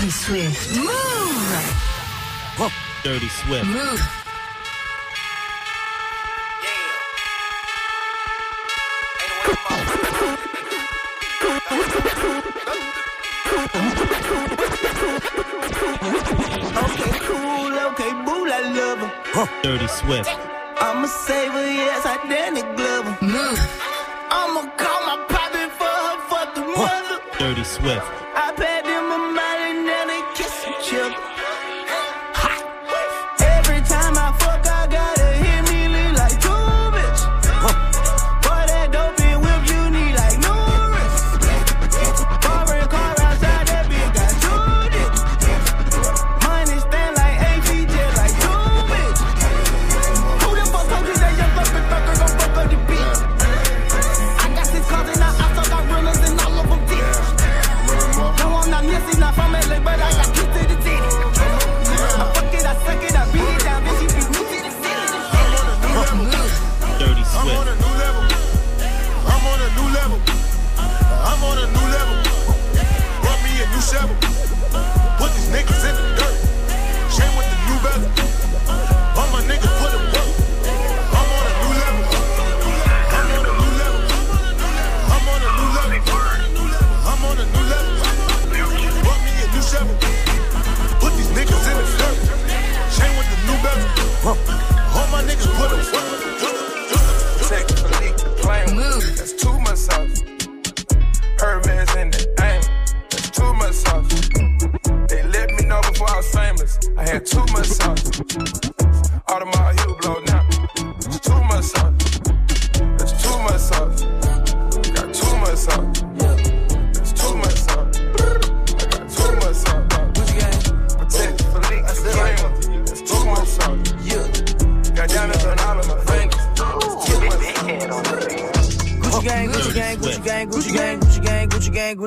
Dirty Swift. Move. Dirty Swift. Move. Okay, cool, okay, boo, I love her. Dirty Swift. I'm a saver, yes, I Danny Glover. Move. I'ma call my poppy for her fucking mother. Dirty Swift.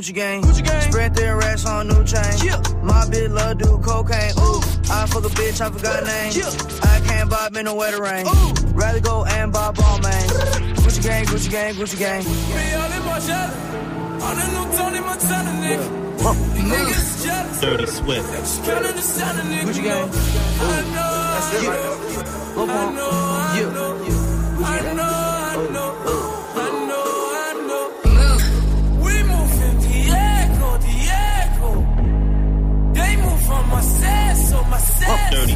Gucci gang, Gucci gang. Gucci. Spread their racks on new chain. My bitch love do cocaine. Ooh, I fuck a bitch, I forgot name. I can't buy me no wetter rain. Rather go and buy ball man. Gucci gang, Gucci gang, Gucci gang. Me all in my shadow. On the new Tony Montana, nigga. Niggas jealous. Dirty Swift. Just can't understand nigga. Gucci gang. I know, That's it right I know, I know. Gucci I know, Dirty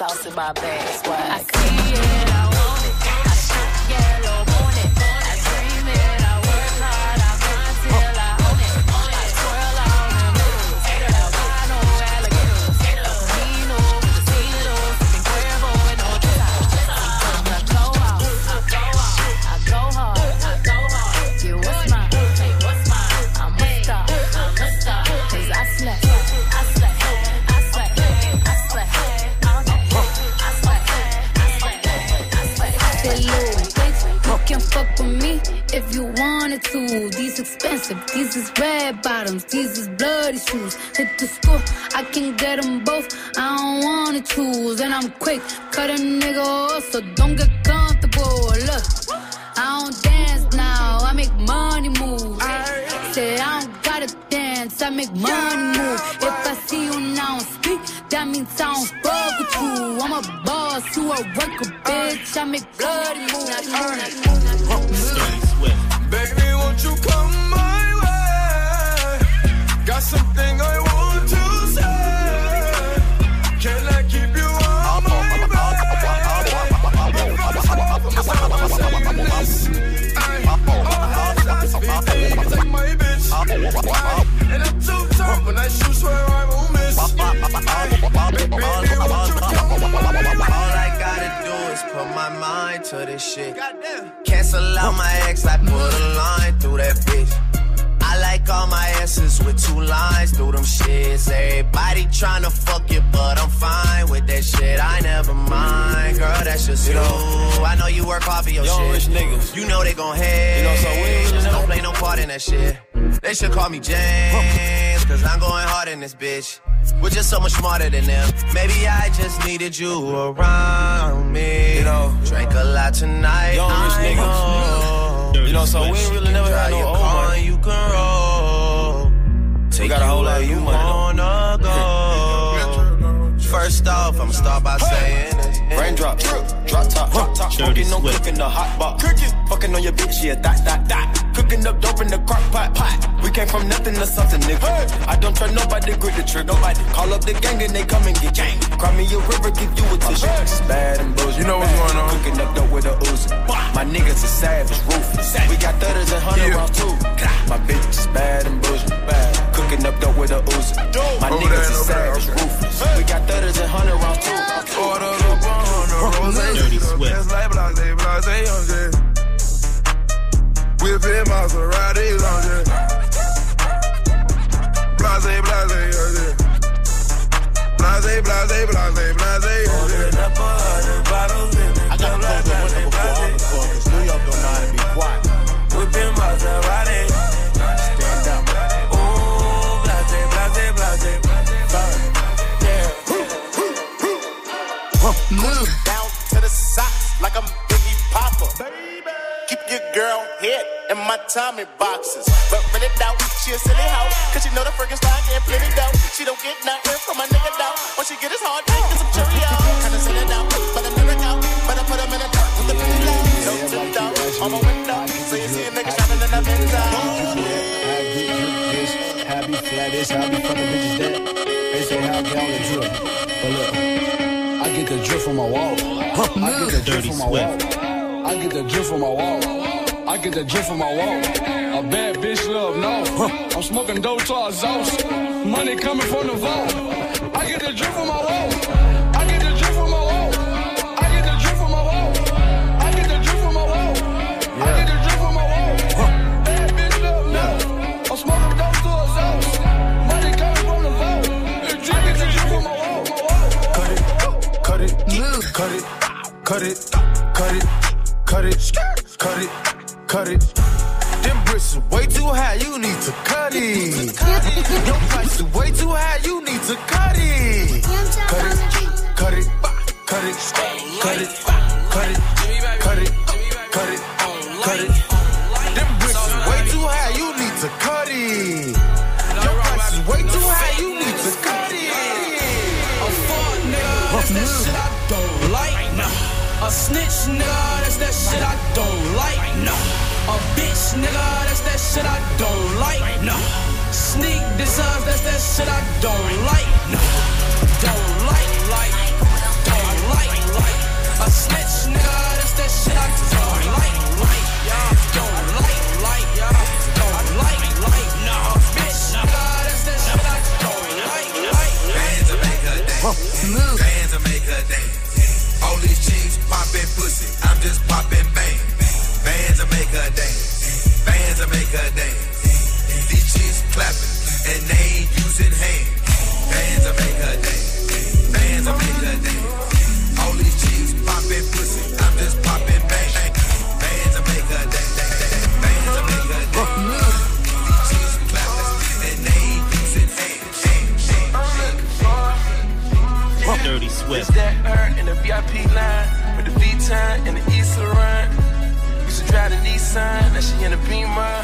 In my bag, swag. I see it. If you wanted to. These expensive, these is red bottoms, these is bloody shoes. Hit the school, I can get them both. I don't wanna choose, and I'm quick, cut a nigga off, so don't get comfortable. Look, I don't dance now, I make money moves. Say I don't gotta dance, I I make money move. If I see you now speak, that means I don't fuck with you. I'm a boss, you a worker, bitch. I make bloody moves. When swear I won't miss you. All I gotta do is put my mind to this shit. Cancel out my ex, I put a line through that bitch. I like all my asses with two lines through them shits. Everybody tryna fuck you, but I'm fine with that shit. I never mind, girl, that's just you. I know you work hard for your Young shit. rich niggas. You know they gon' hate. You know, so we Just don't play no part in that shit. They should call me James, cause I'm going hard in this bitch. We're just so much smarter than them. Maybe I just needed you around me. You know. drank a lot tonight. Young rich niggas. know. You know, so we ain't really never had no your old car money. and you can roll. Take got a whole lot of you new money, though. First off, I'ma start by saying this. Raindrop, drop top, drop top, smoking, no Swift. cooking the hot box. Cooking, fucking on your bitch, yeah, that, that, that. Cooking up dope in the crock pot, pot. We came from nothing to something, nigga. I don't trust nobody, grip the trick, nobody. Call up the gang, then they come and get gang. Cry me a river, give you a tissue. Bad and bullshit. You know what's going on. Cooking up dope with a Uzi. My niggas are savage, ruthless. We got thudders and hundred Yeah. rounds too. My bitch is bad and bullshit. Bad. Cooking up dope with a Uzi. My Over niggas there, are over there, savage, okay. ruthless. We got thudders and hundred rounds too. Order up on the rose. Dirty Swift. It's like blase, blase, on jet. Whipping Maserati on jet. Blase, blase, Tommy boxes. But rent it out, she a silly hoe. Cause she know the Frankenstein getting plenty dough. She don't get nothing from my nigga down. When she get his hard dick, get some Cheerios. Kinda send it out, but I'm never out. But I put him in a dark with the pretty lights. No tip down on my window. So you see a nigga shining in the window. Happy flattish, happy fucking bitches that they say how get on the drip. But look, I get the drip from my wall. I get the drip Dirty from my wall. I get the drip from my wall. I get the drip from my wall. A bad bitch love no. I'm smoking dope to exhaust. Money coming from the vault. I get the drip from my wall. I get the drip from my wall. I get the drip from my wall. I get the drip from my wall. I get the drip from my wall. Bad bitch love no. I'm smoking dope to exhaust. Money coming from the vault. I get the drip from my it, cut it, cut it, cut it, cut it, cut it, cut it, cut it. Them bricks is way too high, you need to cut it. Your price is way too high, you need to cut it. Cut it, cut it, cut it, cut it, cut it, cut it, cut it, cut it. Them bricks is way too high, you need to cut it. Your price is way too high, you need to cut it. A fuck nigga, that's that shit I don't like. A snitch nigga, that shit I don't like. Nah. A bitch nigga, that's that shit I don't like. Nah. Sneak designs, that's that shit I don't like. Nah. Don't like, like, don't like, like. A snitch nigga, that's that shit I don't like, like. Yeah, don't like, like, yeah, don't like, like. Nah. A bitch nigga, that's that shit I don't like, like. Bands will make her dance. Will make her dance. Pussy. I'm just popping bang. Bands will make her dance. Bands will make her dance. These chicks clapping and they ain't using hands. Bands will make her dance. Bands will make her dance. All these chicks popping pussy. I'm just popping bang. Bands will make her dance. Bands will make her dance. These chicks clapping and they ain't using hands. Dirty It's Swift. that her in the VIP line with the V-Time and the East Laurent. Used to drive the Nissan, now she in the Beamer.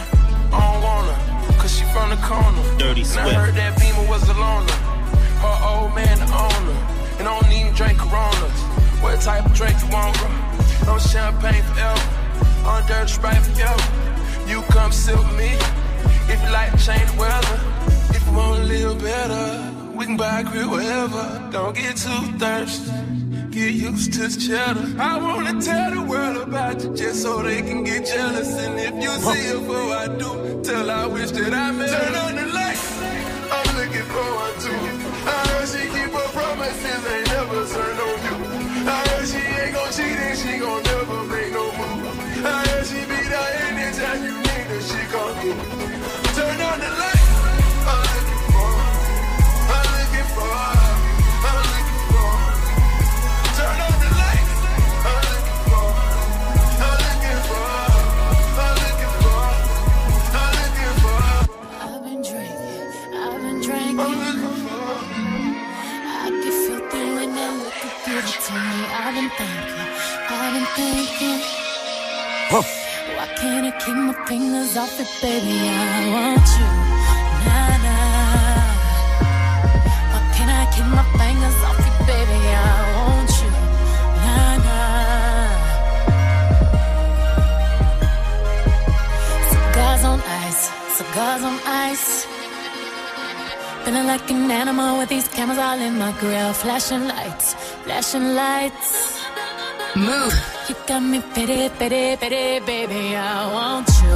I don't want her, cause she from the corner. Dirty and I heard that Beamer was a loner. Her old man the owner. And I don't even drink Coronas. What type of drink you want, bro? No champagne forever. On dirty sprite forever. You come sit with me. If you like to change the weather. If you wanna live better. We can buy a crib wherever. Don't get too thirsty. Get used to cheddar. I wanna tell the world about you just so they can get jealous. And if you see it before I do, tell I wish that I met her. Turn on the lights. I'm looking forward to want you, nah nah. Why can't I keep my fingers off it, baby? I want you, nah nah. Cigars on ice, cigars on ice. Feeling like an animal with these cameras all in my grill. Flashing lights, flashing lights. Move. You got me pity, pity, pity, baby. I want you.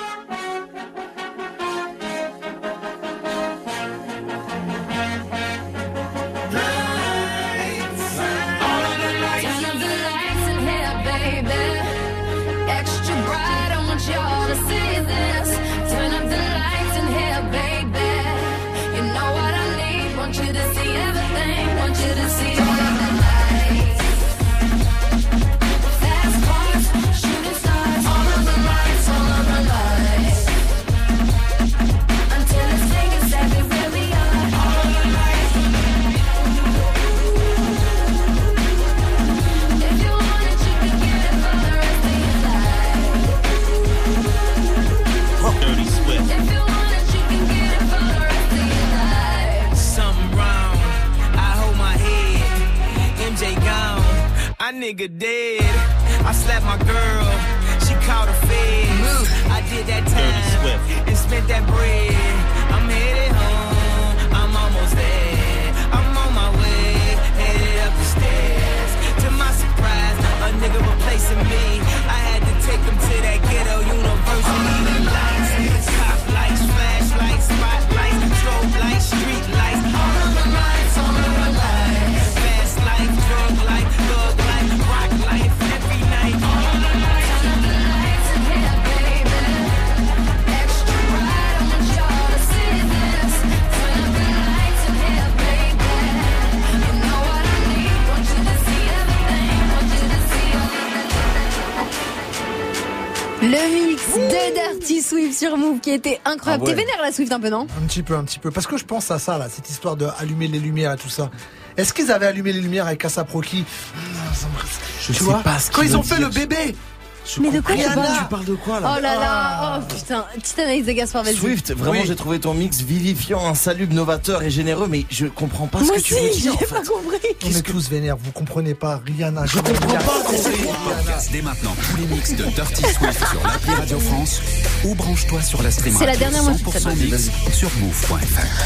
Nigga dead. I slapped my girl. She caught a fed. I did that time and spent that bread. I'm headed home. I'm almost there. I'm on my way. Headed up the stairs. To my surprise, a nigga replacing me. I had to take him to that ghetto university. Lights, top lights, flashlights, spotlights, strobe lights, street lights. Sur Move qui était incroyable. Ah ouais. T'es vénère la Swift un peu, non Un petit peu, un petit peu. Parce que je pense à ça, là, cette histoire de allumer les lumières et tout ça. Est-ce qu'ils avaient allumé les lumières avec Asap Rocky Je Tu sais vois pas ce Quand ils ont fait dire. le bébé Mais de quoi tu Rihanna. parles Tu parles de quoi là Oh là là, oh putain, petite analyse de Gaspard, vas-y. Swift, vraiment Oui. j'ai trouvé ton mix vivifiant, insalubre, novateur et généreux, mais je comprends pas ce Moi que tu aussi, veux dire. fait. pas compris. On est tous vénères, vous comprenez pas. Rihanna, Je comprends pas. Podcast dès maintenant tous les mix de Dirty Swift sur l'appli Radio France ou branche-toi sur la stream C'est la dernière, moi, je 100% sais pas. mix sur move.fr.